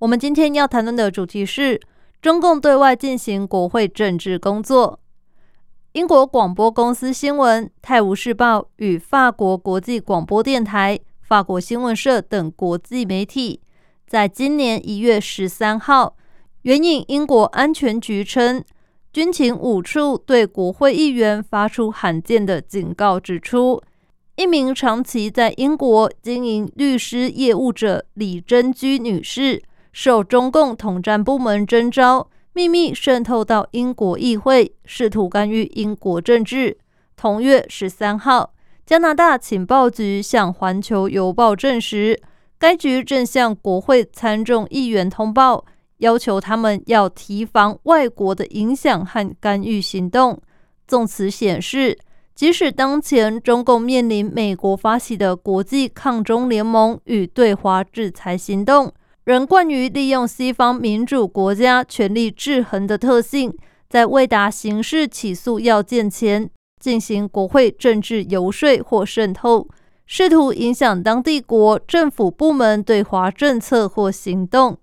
我们今天要谈论的主题是中共对外进行国会政治工作。英国广播公司新闻、《泰晤士报》与法国国际广播电台、法国新闻社等国际媒体，在今年一月十三号援引英国安全局称，军情五处对国会议员发出罕见的警告，指出。一名长期在英国经营律师业务者李珍居女士，受中共统战部门征召，秘密渗透到英国议会，试图干预英国政治。同月十三号，加拿大情报局向《环球邮报》证实，该局正向国会参众议员通报，要求他们要提防外国的影响和干预行动。纵词显示。即使当前中共面临美国发起的国际抗中联盟与对华制裁行动，仍惯于利用西方民主国家权力制衡的特性，在未达刑事起诉要件前进行国会政治游说或渗透，试图影响当地国政府部门对华政策或行动。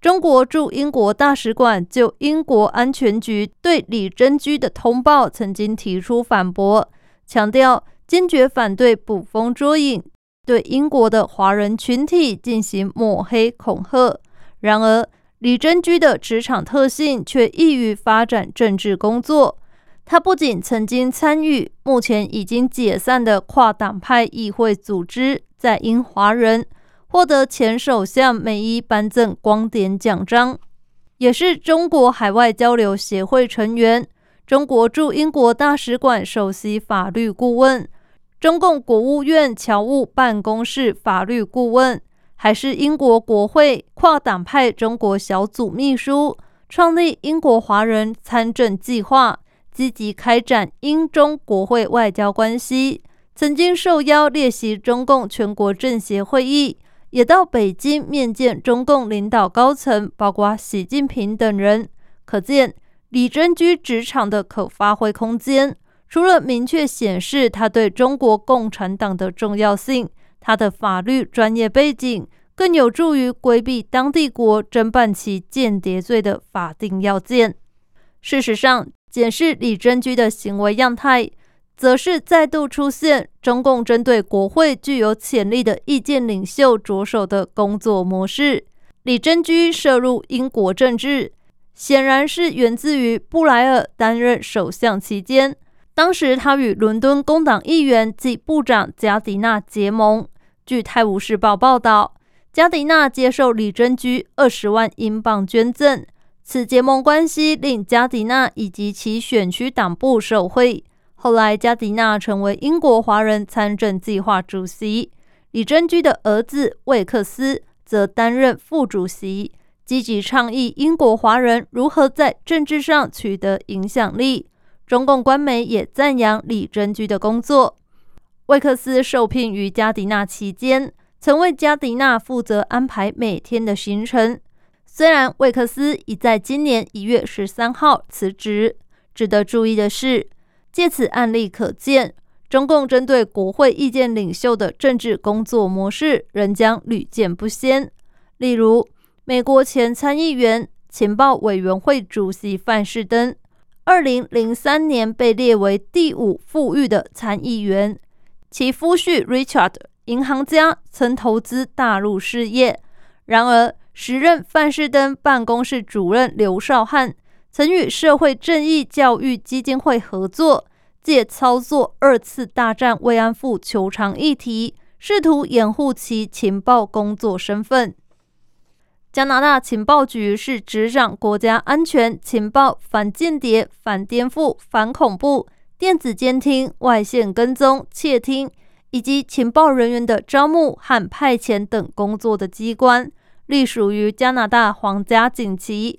中国驻英国大使馆就英国安全局对李珍居的通报，曾经提出反驳，强调坚决反对捕风捉影，对英国的华人群体进行抹黑恐吓。然而，李珍居的职场特性却易于发展政治工作。他不仅曾经参与目前已经解散的跨党派议会组织在英华人。获得前首相梅伊颁赠光点奖章，也是中国海外交流协会成员，中国驻英国大使馆首席法律顾问，中共国务院侨务办公室法律顾问，还是英国国会跨党派中国小组秘书，创立英国华人参政计划，积极开展英中国会外交关系，曾经受邀列席中共全国政协会议。也到北京面见中共领导高层，包括习近平等人。可见李珍居职场的可发挥空间，除了明确显示他对中国共产党的重要性，他的法律专业背景更有助于规避当地国侦办其间谍罪的法定要件。事实上，检视李珍居的行为样态。则是再度出现中共针对国会具有潜力的意见领袖着手的工作模式。李珍居涉入英国政治，显然是源自于布莱尔担任首相期间，当时他与伦敦工党议员及部长加迪纳结盟。据《泰晤士报》报道，加迪纳接受李珍居二十万英镑捐赠，此结盟关系令加迪纳以及其选区党部受贿。后来，加迪纳成为英国华人参政计划主席，李珍居的儿子魏克斯则担任副主席，积极倡议英国华人如何在政治上取得影响力。中共官媒也赞扬李珍居的工作。魏克斯受聘于加迪纳期间，曾为加迪纳负责安排每天的行程。虽然魏克斯已在今年一月十三号辞职，值得注意的是。借此案例可见，中共针对国会意见领袖的政治工作模式仍将屡见不鲜。例如，美国前参议员、情报委员会主席范士登，二零零三年被列为第五富裕的参议员，其夫婿 Richard 银行家，曾投资大陆事业。然而，时任范士登办公室主任刘少汉。曾与社会正义教育基金会合作，借操作二次大战慰安妇求偿议题，试图掩护其情报工作身份。加拿大情报局是执掌国家安全、情报、反间谍、反颠覆、反恐怖、电子监听、外线跟踪、窃听以及情报人员的招募和派遣等工作的机关。隶属于加拿大皇家警旗。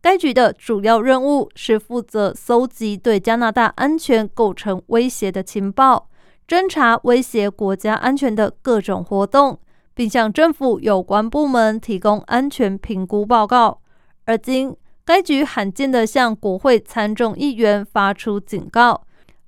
该局的主要任务是负责搜集对加拿大安全构成威胁的情报，侦查威胁国家安全的各种活动，并向政府有关部门提供安全评估报告。而今，该局罕见地向国会参众议员发出警告，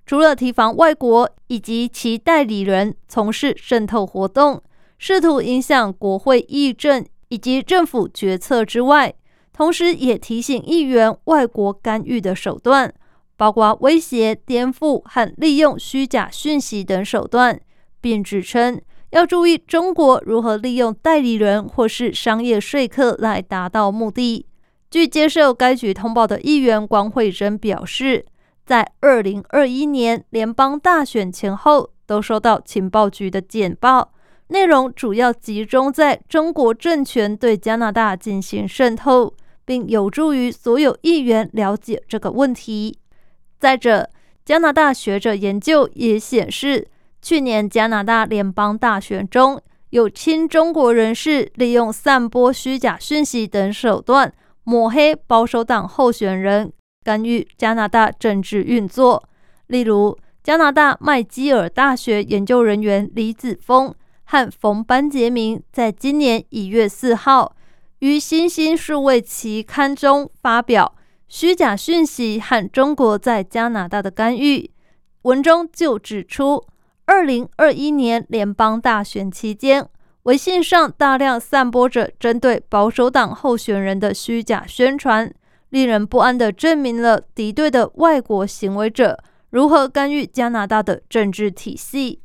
除了提防外国以及其代理人从事渗透活动，试图影响国会议政以及政府决策之外，同时也提醒议员外国干预的手段，包括威胁、颠覆和利用虚假讯息等手段，并指称要注意中国如何利用代理人或是商业说客来达到目的。据接受该局通报的议员关慧珍表示，在二零二一年联邦大选前后，都收到情报局的简报，内容主要集中在中国政权对加拿大进行渗透。并有助于所有议员了解这个问题。再者，加拿大学者研究也显示，去年加拿大联邦大选中有亲中国人士利用散播虚假讯息等手段抹黑保守党候选人，干预加拿大政治运作。例如，加拿大麦基尔大学研究人员李子峰和冯班杰明在今年一月四号。于新兴数位期刊中发表虚假讯息和中国在加拿大的干预文中就指出，二零二一年联邦大选期间，微信上大量散播着针对保守党候选人的虚假宣传，令人不安地证明了敌对的外国行为者如何干预加拿大的政治体系。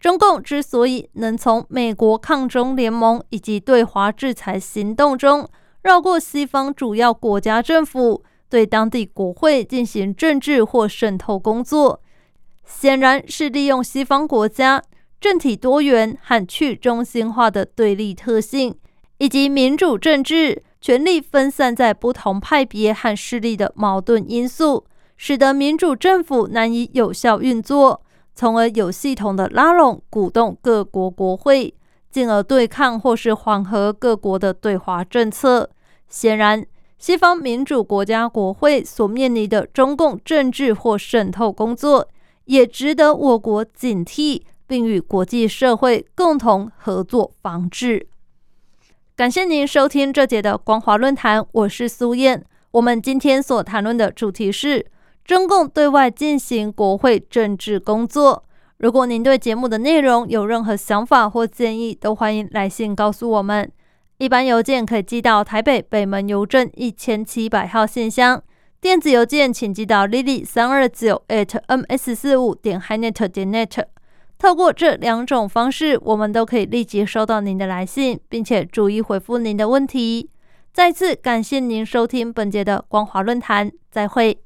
中共之所以能从美国抗中联盟以及对华制裁行动中绕过西方主要国家政府，对当地国会进行政治或渗透工作，显然是利用西方国家政体多元和去中心化的对立特性，以及民主政治权力分散在不同派别和势力的矛盾因素，使得民主政府难以有效运作。从而有系统的拉拢、鼓动各国国会，进而对抗或是缓和各国的对华政策。显然，西方民主国家国会所面临的中共政治或渗透工作，也值得我国警惕，并与国际社会共同合作防治。感谢您收听这节的光华论坛，我是苏燕。我们今天所谈论的主题是。中共对外进行国会政治工作。如果您对节目的内容有任何想法或建议，都欢迎来信告诉我们。一般邮件可以寄到台北北门邮政一千七百号信箱，电子邮件请寄到 lily 三二九 at ms 四五点 hinet 点 net。透过这两种方式，我们都可以立即收到您的来信，并且逐一回复您的问题。再次感谢您收听本节的光华论坛，再会。